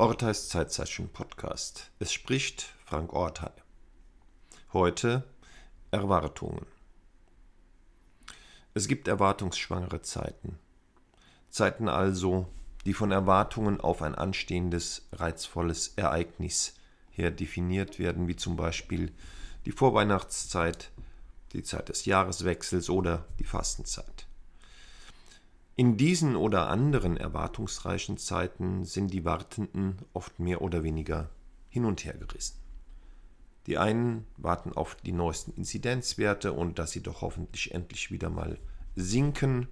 Orteis Zeitzeichen Podcast. Es spricht Frank Ortei. Heute Erwartungen. Es gibt erwartungsschwangere Zeiten. Zeiten also, die von Erwartungen auf ein anstehendes, reizvolles Ereignis her definiert werden, wie zum Beispiel die Vorweihnachtszeit, die Zeit des Jahreswechsels oder die Fastenzeit. In diesen oder anderen erwartungsreichen Zeiten sind die Wartenden oft mehr oder weniger hin und her gerissen. Die einen warten auf die neuesten Inzidenzwerte und dass sie doch hoffentlich endlich wieder mal sinken,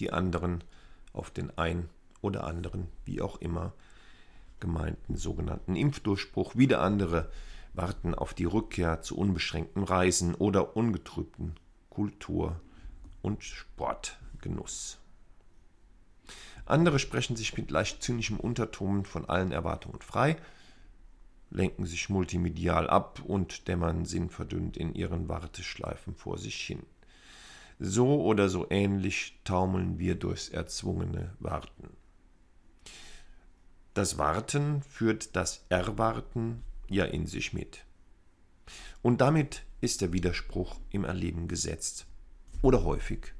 die anderen auf den ein oder anderen, wie auch immer, gemeinten sogenannten Impfdurchbruch, wieder andere warten auf die Rückkehr zu unbeschränktem Reisen oder ungetrübten Kultur- und Sportgenuss. Andere sprechen sich mit leicht zynischem Unterton von allen Erwartungen frei, lenken sich multimedial ab und dämmern sinnverdünnt in ihren Warteschleifen vor sich hin. So oder so ähnlich taumeln wir durchs erzwungene Warten. Das Warten führt das Erwarten ja in sich mit. Und damit ist der Widerspruch im Erleben gesetzt. Oder häufig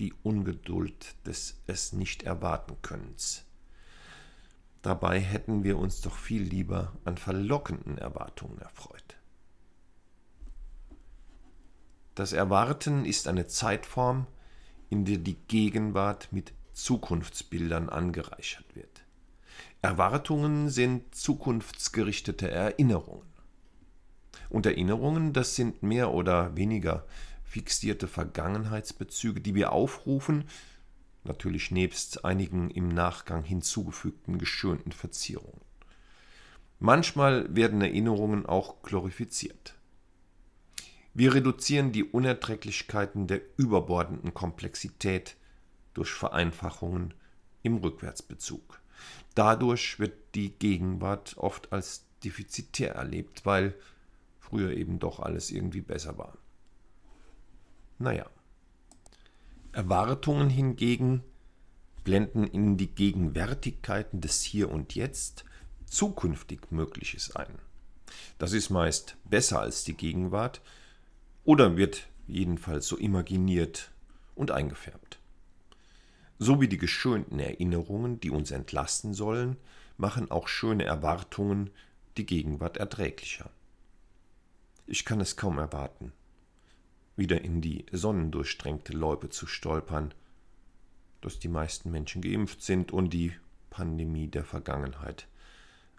die Ungeduld des es nicht erwarten Könnens. Dabei hätten wir uns doch viel lieber an verlockenden Erwartungen erfreut. Das Erwarten ist eine Zeitform, in der die Gegenwart mit Zukunftsbildern angereichert wird. Erwartungen sind zukunftsgerichtete Erinnerungen. Und Erinnerungen, das sind mehr oder weniger fixierte Vergangenheitsbezüge, die wir aufrufen, natürlich nebst einigen im Nachgang hinzugefügten geschönten Verzierungen. Manchmal werden Erinnerungen auch glorifiziert. Wir reduzieren die Unerträglichkeiten der überbordenden Komplexität durch Vereinfachungen im Rückwärtsbezug. Dadurch wird die Gegenwart oft als defizitär erlebt, weil früher eben doch alles irgendwie besser war. Naja. Erwartungen hingegen blenden in die Gegenwärtigkeiten des Hier und Jetzt zukünftig Mögliches ein. Das ist meist besser als die Gegenwart oder wird jedenfalls so imaginiert und eingefärbt. So wie die geschönten Erinnerungen, die uns entlasten sollen, machen auch schöne Erwartungen die Gegenwart erträglicher. Ich kann es kaum erwarten, wieder in die sonnendurchsträngte Loipe zu stolpern, dass die meisten Menschen geimpft sind und die Pandemie der Vergangenheit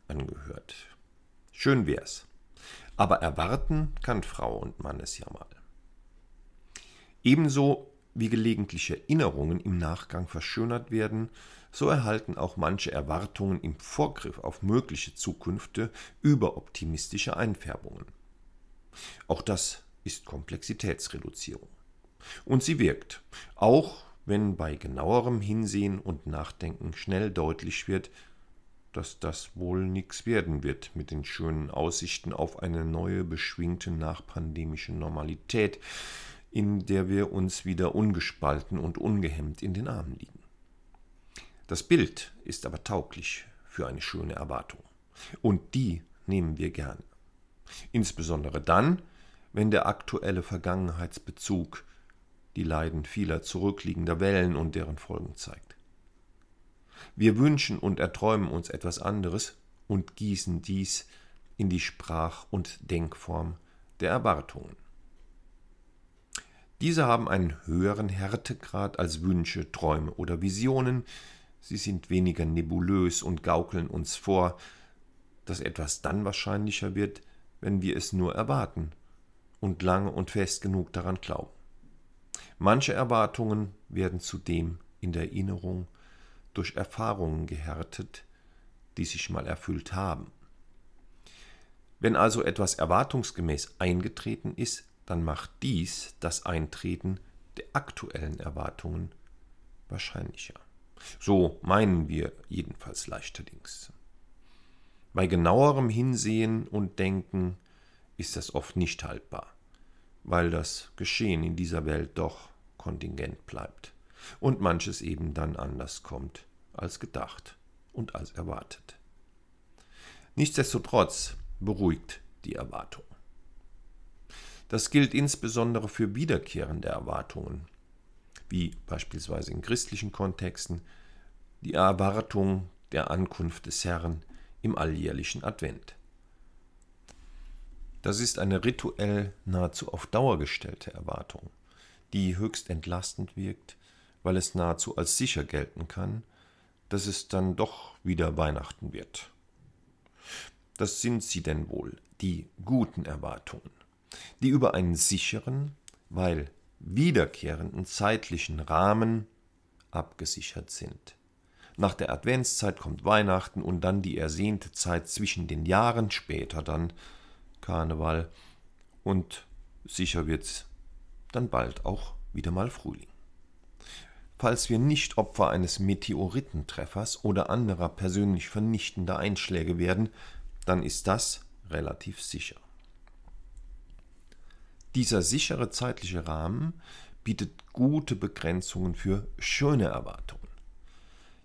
angehört. Schön wär's. Aber erwarten kann Frau und Mann es ja mal. Ebenso wie gelegentliche Erinnerungen im Nachgang verschönert werden, so erhalten auch manche Erwartungen im Vorgriff auf mögliche Zukünfte überoptimistische Einfärbungen. Auch das ist Komplexitätsreduzierung. Und sie wirkt, auch wenn bei genauerem Hinsehen und Nachdenken schnell deutlich wird, dass das wohl nichts werden wird mit den schönen Aussichten auf eine neue, beschwingte nachpandemische Normalität, in der wir uns wieder ungespalten und ungehemmt in den Armen liegen. Das Bild ist aber tauglich für eine schöne Erwartung. Und die nehmen wir gerne. Insbesondere dann, wenn der aktuelle Vergangenheitsbezug die Leiden vieler zurückliegender Wellen und deren Folgen zeigt. Wir wünschen und erträumen uns etwas anderes und gießen dies in die Sprach- und Denkform der Erwartungen. Diese haben einen höheren Härtegrad als Wünsche, Träume oder Visionen, sie sind weniger nebulös und gaukeln uns vor, dass etwas dann wahrscheinlicher wird, wenn wir es nur erwarten und lange und fest genug daran glauben. Manche Erwartungen werden zudem in der Erinnerung durch Erfahrungen gehärtet, die sich mal erfüllt haben. Wenn also etwas erwartungsgemäß eingetreten ist, dann macht dies das Eintreten der aktuellen Erwartungen wahrscheinlicher. So meinen wir jedenfalls leichterdings. Bei genauerem Hinsehen und Denken ist das oft nicht haltbar, weil das Geschehen in dieser Welt doch kontingent bleibt und manches eben dann anders kommt als gedacht und als erwartet. Nichtsdestotrotz beruhigt die Erwartung. Das gilt insbesondere für wiederkehrende Erwartungen, wie beispielsweise in christlichen Kontexten die Erwartung der Ankunft des Herrn im alljährlichen Advent. Das ist eine rituell nahezu auf Dauer gestellte Erwartung, die höchst entlastend wirkt, weil es nahezu als sicher gelten kann, dass es dann doch wieder Weihnachten wird. Das sind sie denn wohl, die guten Erwartungen, die über einen sicheren, weil wiederkehrenden zeitlichen Rahmen abgesichert sind. Nach der Adventszeit kommt Weihnachten und dann die ersehnte Zeit zwischen den Jahren, später dann Karneval und sicher wird's dann bald auch wieder mal Frühling. Falls wir nicht Opfer eines Meteoritentreffers oder anderer persönlich vernichtender Einschläge werden, dann ist das relativ sicher. Dieser sichere zeitliche Rahmen bietet gute Begrenzungen für schöne Erwartungen.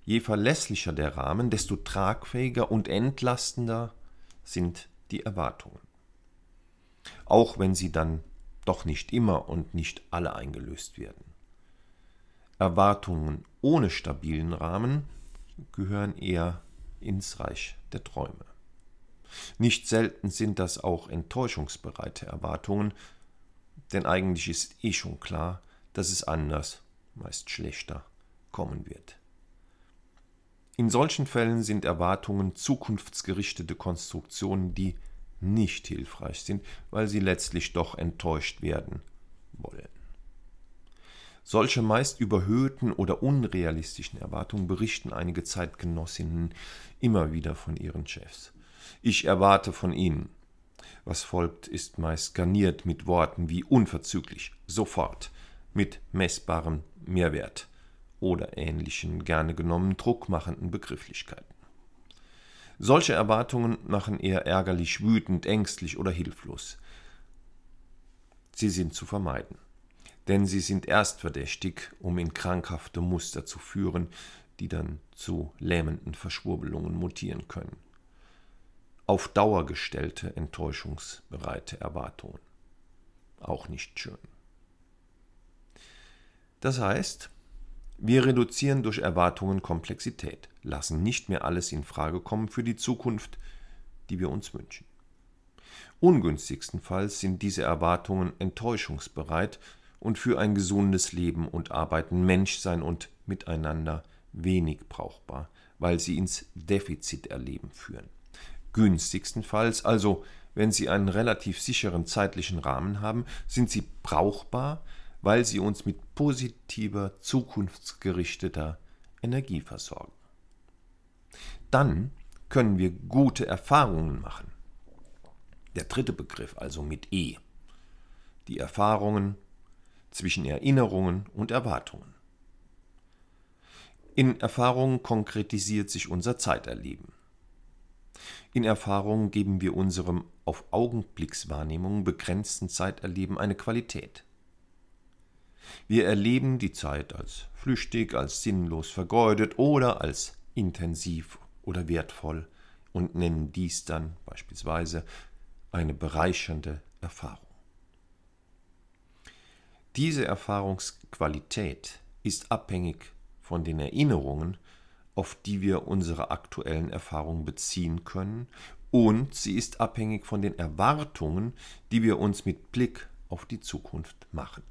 Je verlässlicher der Rahmen, desto tragfähiger und entlastender sind die Erwartungen. Auch wenn sie dann doch nicht immer und nicht alle eingelöst werden. Erwartungen ohne stabilen Rahmen gehören eher ins Reich der Träume. Nicht selten sind das auch enttäuschungsbereite Erwartungen, denn eigentlich ist eh schon klar, dass es anders, meist schlechter, kommen wird. In solchen Fällen sind Erwartungen zukunftsgerichtete Konstruktionen, die nicht hilfreich sind, weil sie letztlich doch enttäuscht werden wollen. Solche meist überhöhten oder unrealistischen Erwartungen berichten einige Zeitgenossinnen immer wieder von ihren Chefs. Ich erwarte von ihnen. Was folgt, ist meist garniert mit Worten wie unverzüglich, sofort, mit messbarem Mehrwert oder ähnlichen gerne genommen druckmachenden Begrifflichkeiten. Solche Erwartungen machen eher ärgerlich, wütend, ängstlich oder hilflos. Sie sind zu vermeiden, denn sie sind erst verdächtig, um in krankhafte Muster zu führen, die dann zu lähmenden Verschwurbelungen mutieren können. Auf Dauer gestellte, enttäuschungsbereite Erwartungen. Auch nicht schön. Das heißt, wir reduzieren durch Erwartungen Komplexität, lassen nicht mehr alles in Frage kommen für die Zukunft, die wir uns wünschen. Ungünstigstenfalls sind diese Erwartungen enttäuschungsbereit und für ein gesundes Leben und Arbeiten, Menschsein und Miteinander wenig brauchbar, weil sie ins Defiziterleben führen. Günstigstenfalls, also wenn sie einen relativ sicheren zeitlichen Rahmen haben, sind sie brauchbar, weil sie uns mit positiver, zukunftsgerichteter Energie versorgen. Dann können wir gute Erfahrungen machen. Der dritte Begriff also mit E. Die Erfahrungen zwischen Erinnerungen und Erwartungen. In Erfahrungen konkretisiert sich unser Zeiterleben. In Erfahrungen geben wir unserem auf Augenblickswahrnehmung begrenzten Zeiterleben eine Qualität. Wir erleben die Zeit als flüchtig, als sinnlos vergeudet oder als intensiv oder wertvoll und nennen dies dann beispielsweise eine bereichernde Erfahrung. Diese Erfahrungsqualität ist abhängig von den Erinnerungen, auf die wir unsere aktuellen Erfahrungen beziehen können, und sie ist abhängig von den Erwartungen, die wir uns mit Blick auf die Zukunft machen.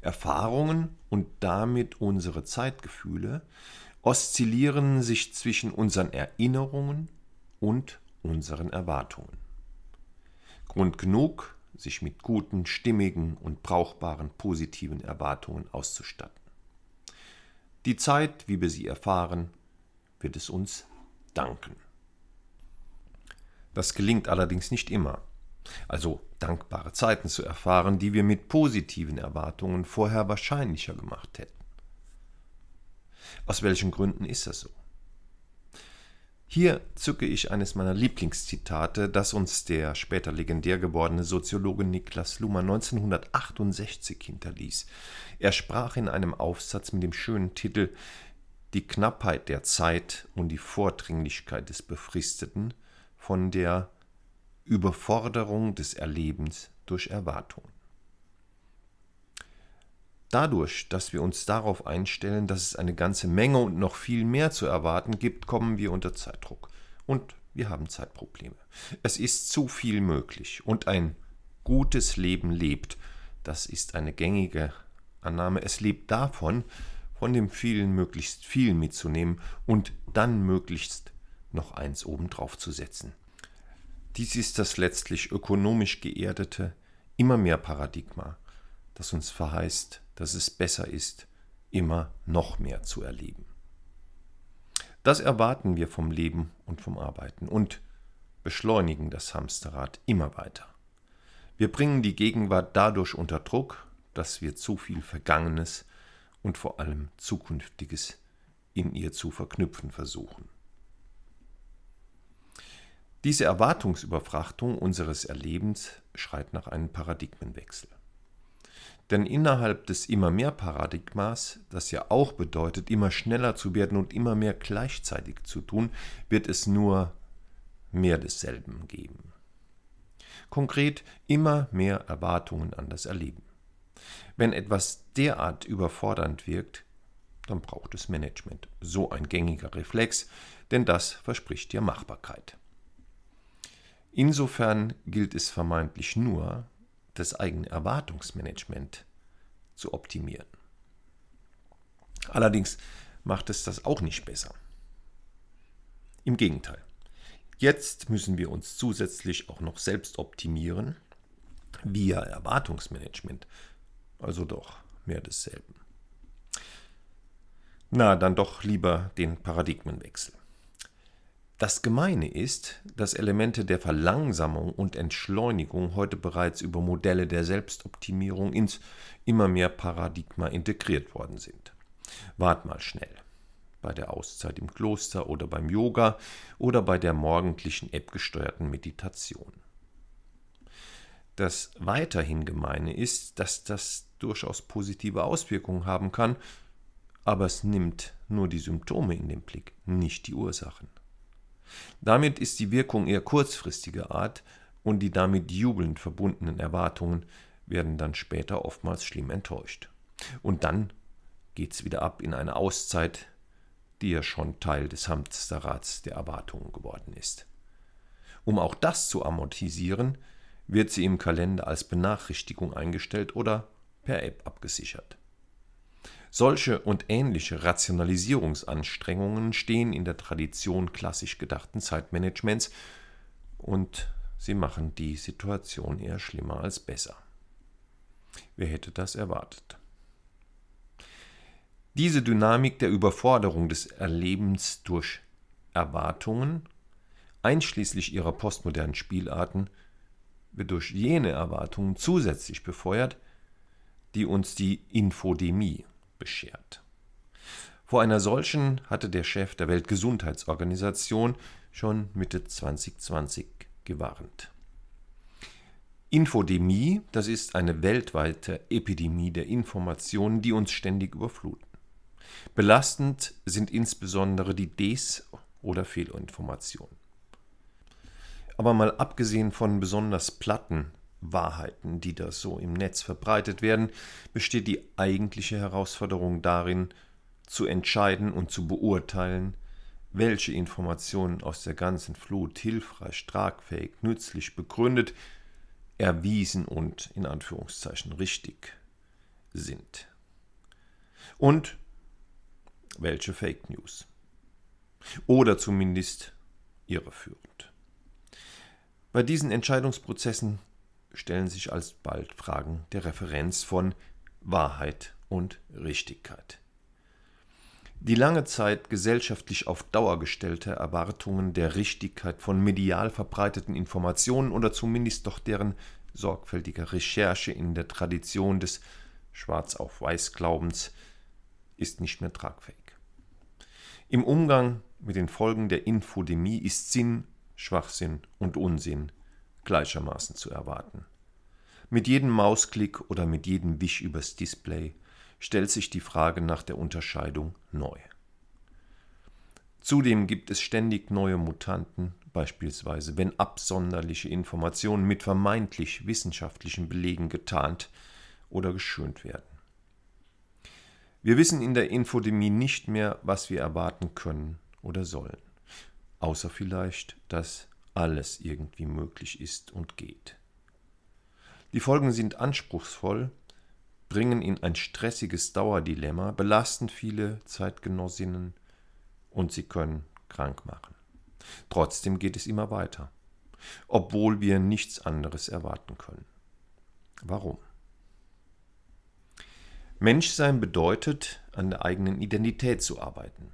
Erfahrungen und damit unsere Zeitgefühle oszillieren sich zwischen unseren Erinnerungen und unseren Erwartungen. Grund genug, sich mit guten, stimmigen und brauchbaren positiven Erwartungen auszustatten. Die Zeit, wie wir sie erfahren, wird es uns danken. Das gelingt allerdings nicht immer also dankbare Zeiten zu erfahren, die wir mit positiven Erwartungen vorher wahrscheinlicher gemacht hätten. Aus welchen Gründen ist das so? Hier zücke ich eines meiner Lieblingszitate, das uns der später legendär gewordene Soziologe Niklas Luhmann 1968 hinterließ. Er sprach in einem Aufsatz mit dem schönen Titel die Knappheit der Zeit und die Vordringlichkeit des Befristeten von der Überforderung des Erlebens durch Erwartungen. Dadurch, dass wir uns darauf einstellen, dass es eine ganze Menge und noch viel mehr zu erwarten gibt, kommen wir unter Zeitdruck. Und wir haben Zeitprobleme. Es ist zu viel möglich und ein gutes Leben lebt. Das ist eine gängige Annahme. Es lebt davon, von dem vielen möglichst viel mitzunehmen und dann möglichst noch eins obendrauf zu setzen. Dies ist das letztlich ökonomisch geerdete, immer mehr Paradigma, das uns verheißt, dass es besser ist, immer noch mehr zu erleben. Das erwarten wir vom Leben und vom Arbeiten und beschleunigen das Hamsterrad immer weiter. Wir bringen die Gegenwart dadurch unter Druck, dass wir zu viel Vergangenes und vor allem Zukünftiges in ihr zu verknüpfen versuchen. Diese Erwartungsüberfrachtung unseres Erlebens schreit nach einem Paradigmenwechsel. Denn innerhalb des immer mehr Paradigmas, das ja auch bedeutet, immer schneller zu werden und immer mehr gleichzeitig zu tun, wird es nur mehr desselben geben. Konkret immer mehr Erwartungen an das Erleben. Wenn etwas derart überfordernd wirkt, dann braucht es Management. So ein gängiger Reflex, denn das verspricht dir Machbarkeit. Insofern gilt es vermeintlich nur, das eigene Erwartungsmanagement zu optimieren. Allerdings macht es das auch nicht besser. Im Gegenteil. Jetzt müssen wir uns zusätzlich auch noch selbst optimieren via Erwartungsmanagement. Also doch mehr desselben. Na, dann doch lieber den Paradigmenwechsel. Das Gemeine ist, dass Elemente der Verlangsamung und Entschleunigung heute bereits über Modelle der Selbstoptimierung ins immer mehr Paradigma integriert worden sind. Wart mal schnell. Bei der Auszeit im Kloster oder beim Yoga oder bei der morgendlichen App-gesteuerten Meditation. Das weiterhin Gemeine ist, dass das durchaus positive Auswirkungen haben kann, aber es nimmt nur die Symptome in den Blick, nicht die Ursachen. Damit ist die Wirkung eher kurzfristiger Art und die damit jubelnd verbundenen Erwartungen werden dann später oftmals schlimm enttäuscht. Und dann geht's wieder ab in eine Auszeit, die ja schon Teil des Hamsterrads der Erwartungen geworden ist. Um auch das zu amortisieren, wird sie im Kalender als Benachrichtigung eingestellt oder per App abgesichert. Solche und ähnliche Rationalisierungsanstrengungen stehen in der Tradition klassisch gedachten Zeitmanagements und sie machen die Situation eher schlimmer als besser. Wer hätte das erwartet? Diese Dynamik der Überforderung des Erlebens durch Erwartungen, einschließlich ihrer postmodernen Spielarten, wird durch jene Erwartungen zusätzlich befeuert, die uns die Infodemie beschert. Vor einer solchen hatte der Chef der Weltgesundheitsorganisation schon Mitte 2020 gewarnt. Infodemie, das ist eine weltweite Epidemie der Informationen, die uns ständig überfluten. Belastend sind insbesondere die Des- oder Fehlinformationen. Aber mal abgesehen von besonders platten Wahrheiten, die da so im Netz verbreitet werden, besteht die eigentliche Herausforderung darin, zu entscheiden und zu beurteilen, welche Informationen aus der ganzen Flut hilfreich, tragfähig, nützlich, begründet, erwiesen und in Anführungszeichen richtig sind. Und welche Fake News. Oder zumindest irreführend. Bei diesen Entscheidungsprozessen stellen sich alsbald Fragen der Referenz von Wahrheit und Richtigkeit. Die lange Zeit gesellschaftlich auf Dauer gestellte Erwartungen der Richtigkeit von medial verbreiteten Informationen oder zumindest doch deren sorgfältiger Recherche in der Tradition des Schwarz-auf-Weiß-Glaubens ist nicht mehr tragfähig. Im Umgang mit den Folgen der Infodemie ist Sinn, Schwachsinn und Unsinn gleichermaßen zu erwarten. Mit jedem Mausklick oder mit jedem Wisch übers Display stellt sich die Frage nach der Unterscheidung neu. Zudem gibt es ständig neue Mutanten, beispielsweise wenn absonderliche Informationen mit vermeintlich wissenschaftlichen Belegen getarnt oder geschönt werden. Wir wissen in der Infodemie nicht mehr, was wir erwarten können oder sollen, außer vielleicht, dass alles irgendwie möglich ist und geht. Die Folgen sind anspruchsvoll, bringen in ein stressiges Dauerdilemma, belasten viele Zeitgenossinnen und sie können krank machen. Trotzdem geht es immer weiter, obwohl wir nichts anderes erwarten können. Warum? Menschsein bedeutet, an der eigenen Identität zu arbeiten,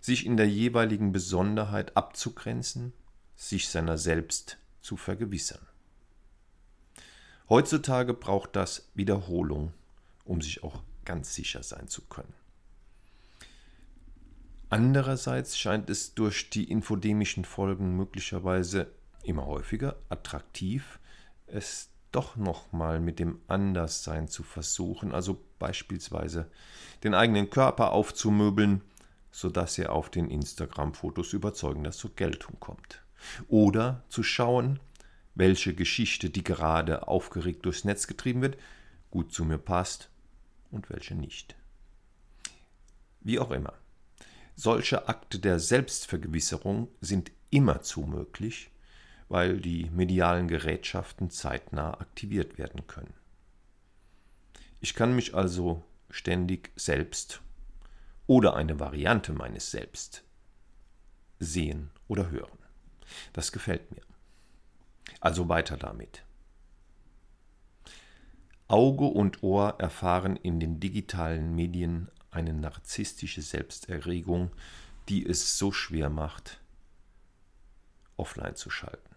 sich in der jeweiligen Besonderheit abzugrenzen, sich seiner selbst zu vergewissern. Heutzutage braucht das Wiederholung, um sich auch ganz sicher sein zu können. Andererseits scheint es durch die infodemischen Folgen möglicherweise immer häufiger attraktiv, es doch nochmal mit dem Anderssein zu versuchen, also beispielsweise den eigenen Körper aufzumöbeln, sodass er auf den Instagram-Fotos überzeugender zur Geltung kommt. Oder zu schauen, welche Geschichte, die gerade aufgeregt durchs Netz getrieben wird, gut zu mir passt und welche nicht. Wie auch immer. Solche Akte der Selbstvergewisserung sind immerzu möglich, weil die medialen Gerätschaften zeitnah aktiviert werden können. Ich kann mich also ständig selbst oder eine Variante meines Selbst sehen oder hören. Das gefällt mir. Also weiter damit. Auge und Ohr erfahren in den digitalen Medien eine narzisstische Selbsterregung, die es so schwer macht, offline zu schalten.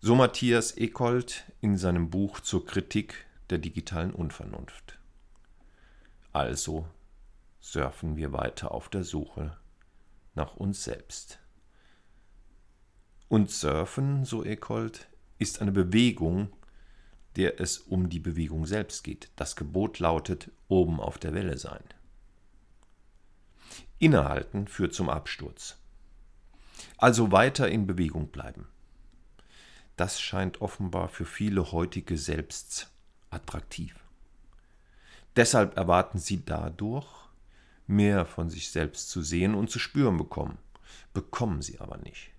So Matthias Ekold in seinem Buch zur Kritik der digitalen Unvernunft. Also surfen wir weiter auf der Suche nach uns selbst. Und Surfen, so Ekold, ist eine Bewegung, der es um die Bewegung selbst geht. Das Gebot lautet, oben auf der Welle sein. Innehalten führt zum Absturz. Also weiter in Bewegung bleiben. Das scheint offenbar für viele heutige Selbsts attraktiv. Deshalb erwarten sie dadurch, mehr von sich selbst zu sehen und zu spüren bekommen. Bekommen sie aber nicht.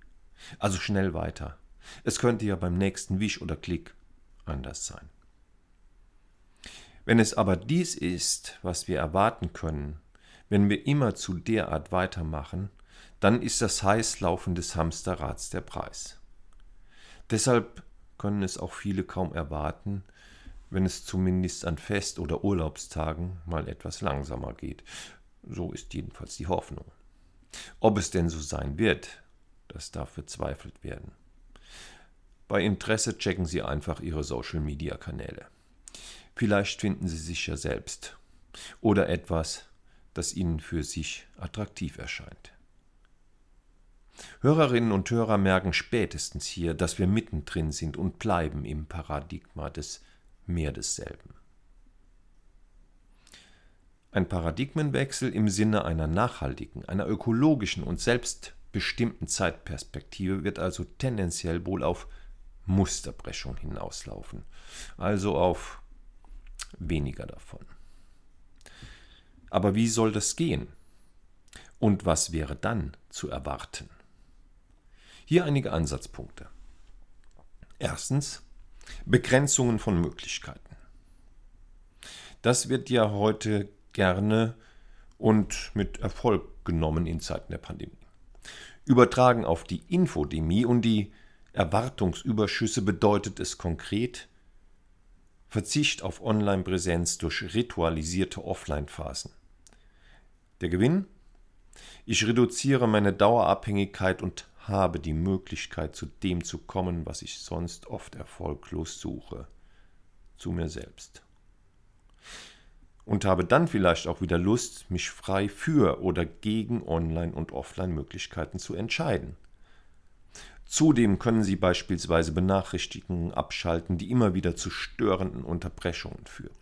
Also schnell weiter. Es könnte ja beim nächsten Wisch oder Klick anders sein. Wenn es aber dies ist, was wir erwarten können, wenn wir immer zu derart weitermachen, dann ist das Heißlaufen des Hamsterrads der Preis. Deshalb können es auch viele kaum erwarten, wenn es zumindest an Fest- oder Urlaubstagen mal etwas langsamer geht. So ist jedenfalls die Hoffnung. Ob es denn so sein wird, das darf bezweifelt werden. Bei Interesse checken Sie einfach Ihre Social-Media-Kanäle. Vielleicht finden Sie sich ja selbst oder etwas, das ihnen für sich attraktiv erscheint. Hörerinnen und Hörer merken spätestens hier, dass wir mittendrin sind und bleiben im Paradigma des mehr desselben. Ein Paradigmenwechsel im Sinne einer nachhaltigen, einer ökologischen und selbstbestimmten Zeitperspektive wird also tendenziell wohl auf Musterbrechung hinauslaufen, also auf weniger davon. Aber wie soll das gehen? Und was wäre dann zu erwarten? Hier einige Ansatzpunkte. Erstens Begrenzungen von Möglichkeiten. Das wird ja heute gerne und mit Erfolg genommen in Zeiten der Pandemie. Übertragen auf die Infodemie und die Erwartungsüberschüsse bedeutet es konkret Verzicht auf Online-Präsenz durch ritualisierte Offline-Phasen. Der Gewinn? Ich reduziere meine Dauerabhängigkeit und habe die Möglichkeit, zu dem zu kommen, was ich sonst oft erfolglos suche, zu mir selbst. Und habe dann vielleicht auch wieder Lust, mich frei für oder gegen Online- und Offline-Möglichkeiten zu entscheiden. Zudem können Sie beispielsweise Benachrichtigungen abschalten, die immer wieder zu störenden Unterbrechungen führen.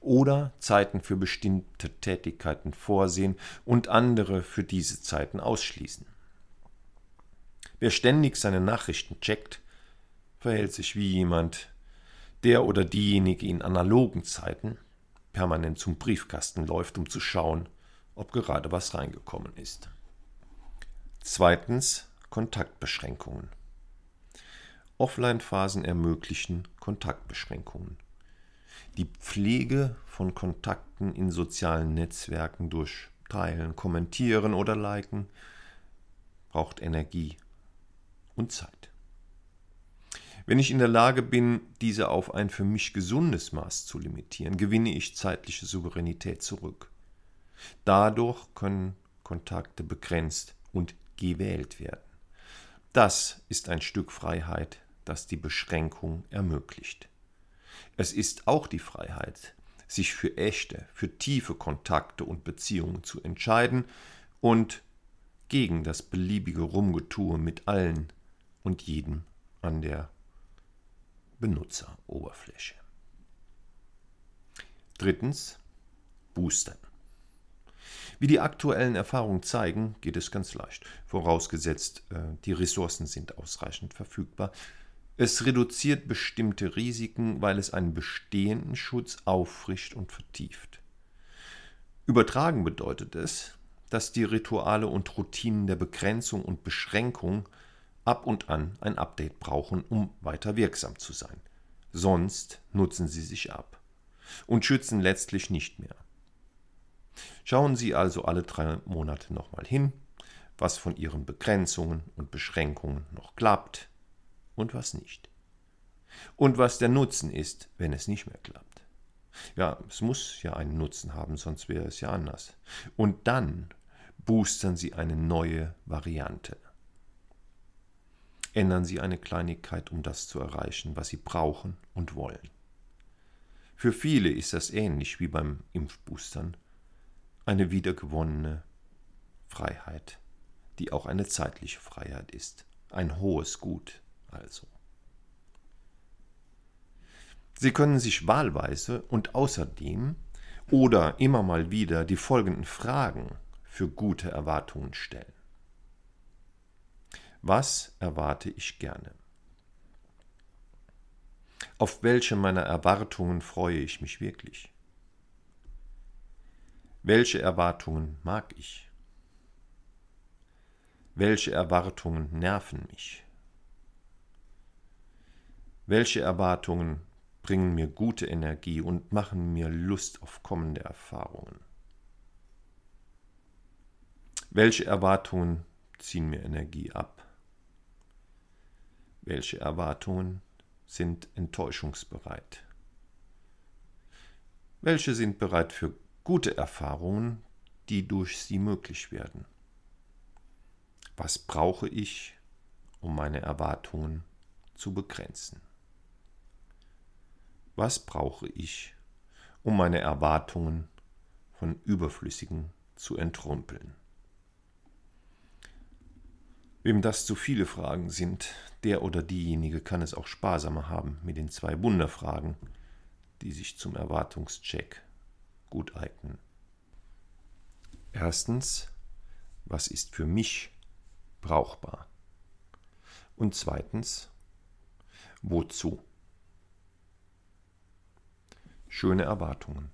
oder Zeiten für bestimmte Tätigkeiten vorsehen und andere für diese Zeiten ausschließen. Wer ständig seine Nachrichten checkt, verhält sich wie jemand, der oder diejenige in analogen Zeiten permanent zum Briefkasten läuft, um zu schauen, ob gerade was reingekommen ist. Zweitens Kontaktbeschränkungen. Offline-Phasen ermöglichen Kontaktbeschränkungen. Die Pflege von Kontakten in sozialen Netzwerken durch Teilen, Kommentieren oder Liken braucht Energie und Zeit. Wenn ich in der Lage bin, diese auf ein für mich gesundes Maß zu limitieren, gewinne ich zeitliche Souveränität zurück. Dadurch können Kontakte begrenzt und gewählt werden. Das ist ein Stück Freiheit, das die Beschränkung ermöglicht. Es ist auch die Freiheit, sich für echte, für tiefe Kontakte und Beziehungen zu entscheiden und gegen das beliebige Rumgetue mit allen und jedem an der Benutzeroberfläche. Drittens Boostern. Wie die aktuellen Erfahrungen zeigen, geht es ganz leicht, vorausgesetzt äh, die Ressourcen sind ausreichend verfügbar. Es reduziert bestimmte Risiken, weil es einen bestehenden Schutz auffrischt und vertieft. Übertragen bedeutet es, dass die Rituale und Routinen der Begrenzung und Beschränkung ab und an ein Update brauchen, um weiter wirksam zu sein. Sonst nutzen sie sich ab und schützen letztlich nicht mehr. Schauen Sie also alle drei Monate nochmal hin, was von Ihren Begrenzungen und Beschränkungen noch klappt und was nicht. Und was der Nutzen ist, wenn es nicht mehr klappt. Ja, es muss ja einen Nutzen haben, sonst wäre es ja anders. Und dann boostern Sie eine neue Variante. Ändern Sie eine Kleinigkeit, um das zu erreichen, was Sie brauchen und wollen. Für viele ist das ähnlich wie beim Impfboostern eine wiedergewonnene Freiheit, die auch eine zeitliche Freiheit ist, ein hohes Gut also. Sie können sich wahlweise und außerdem oder immer mal wieder die folgenden Fragen für gute Erwartungen stellen. Was erwarte ich gerne? Auf welche meiner Erwartungen freue ich mich wirklich? Welche Erwartungen mag ich? Welche Erwartungen nerven mich? Welche Erwartungen bringen mir gute Energie und machen mir Lust auf kommende Erfahrungen? Welche Erwartungen ziehen mir Energie ab? Welche Erwartungen sind enttäuschungsbereit? Welche sind bereit für gute Erfahrungen, die durch sie möglich werden. Was brauche ich, um meine Erwartungen zu begrenzen? Was brauche ich, um meine Erwartungen von Überflüssigen zu entrümpeln? Wem das zu viele Fragen sind, der oder diejenige kann es auch sparsamer haben mit den zwei Wunderfragen, die sich zum Erwartungscheck gut eignen. Erstens, was ist für mich brauchbar? Und zweitens, wozu? Schöne Erwartungen.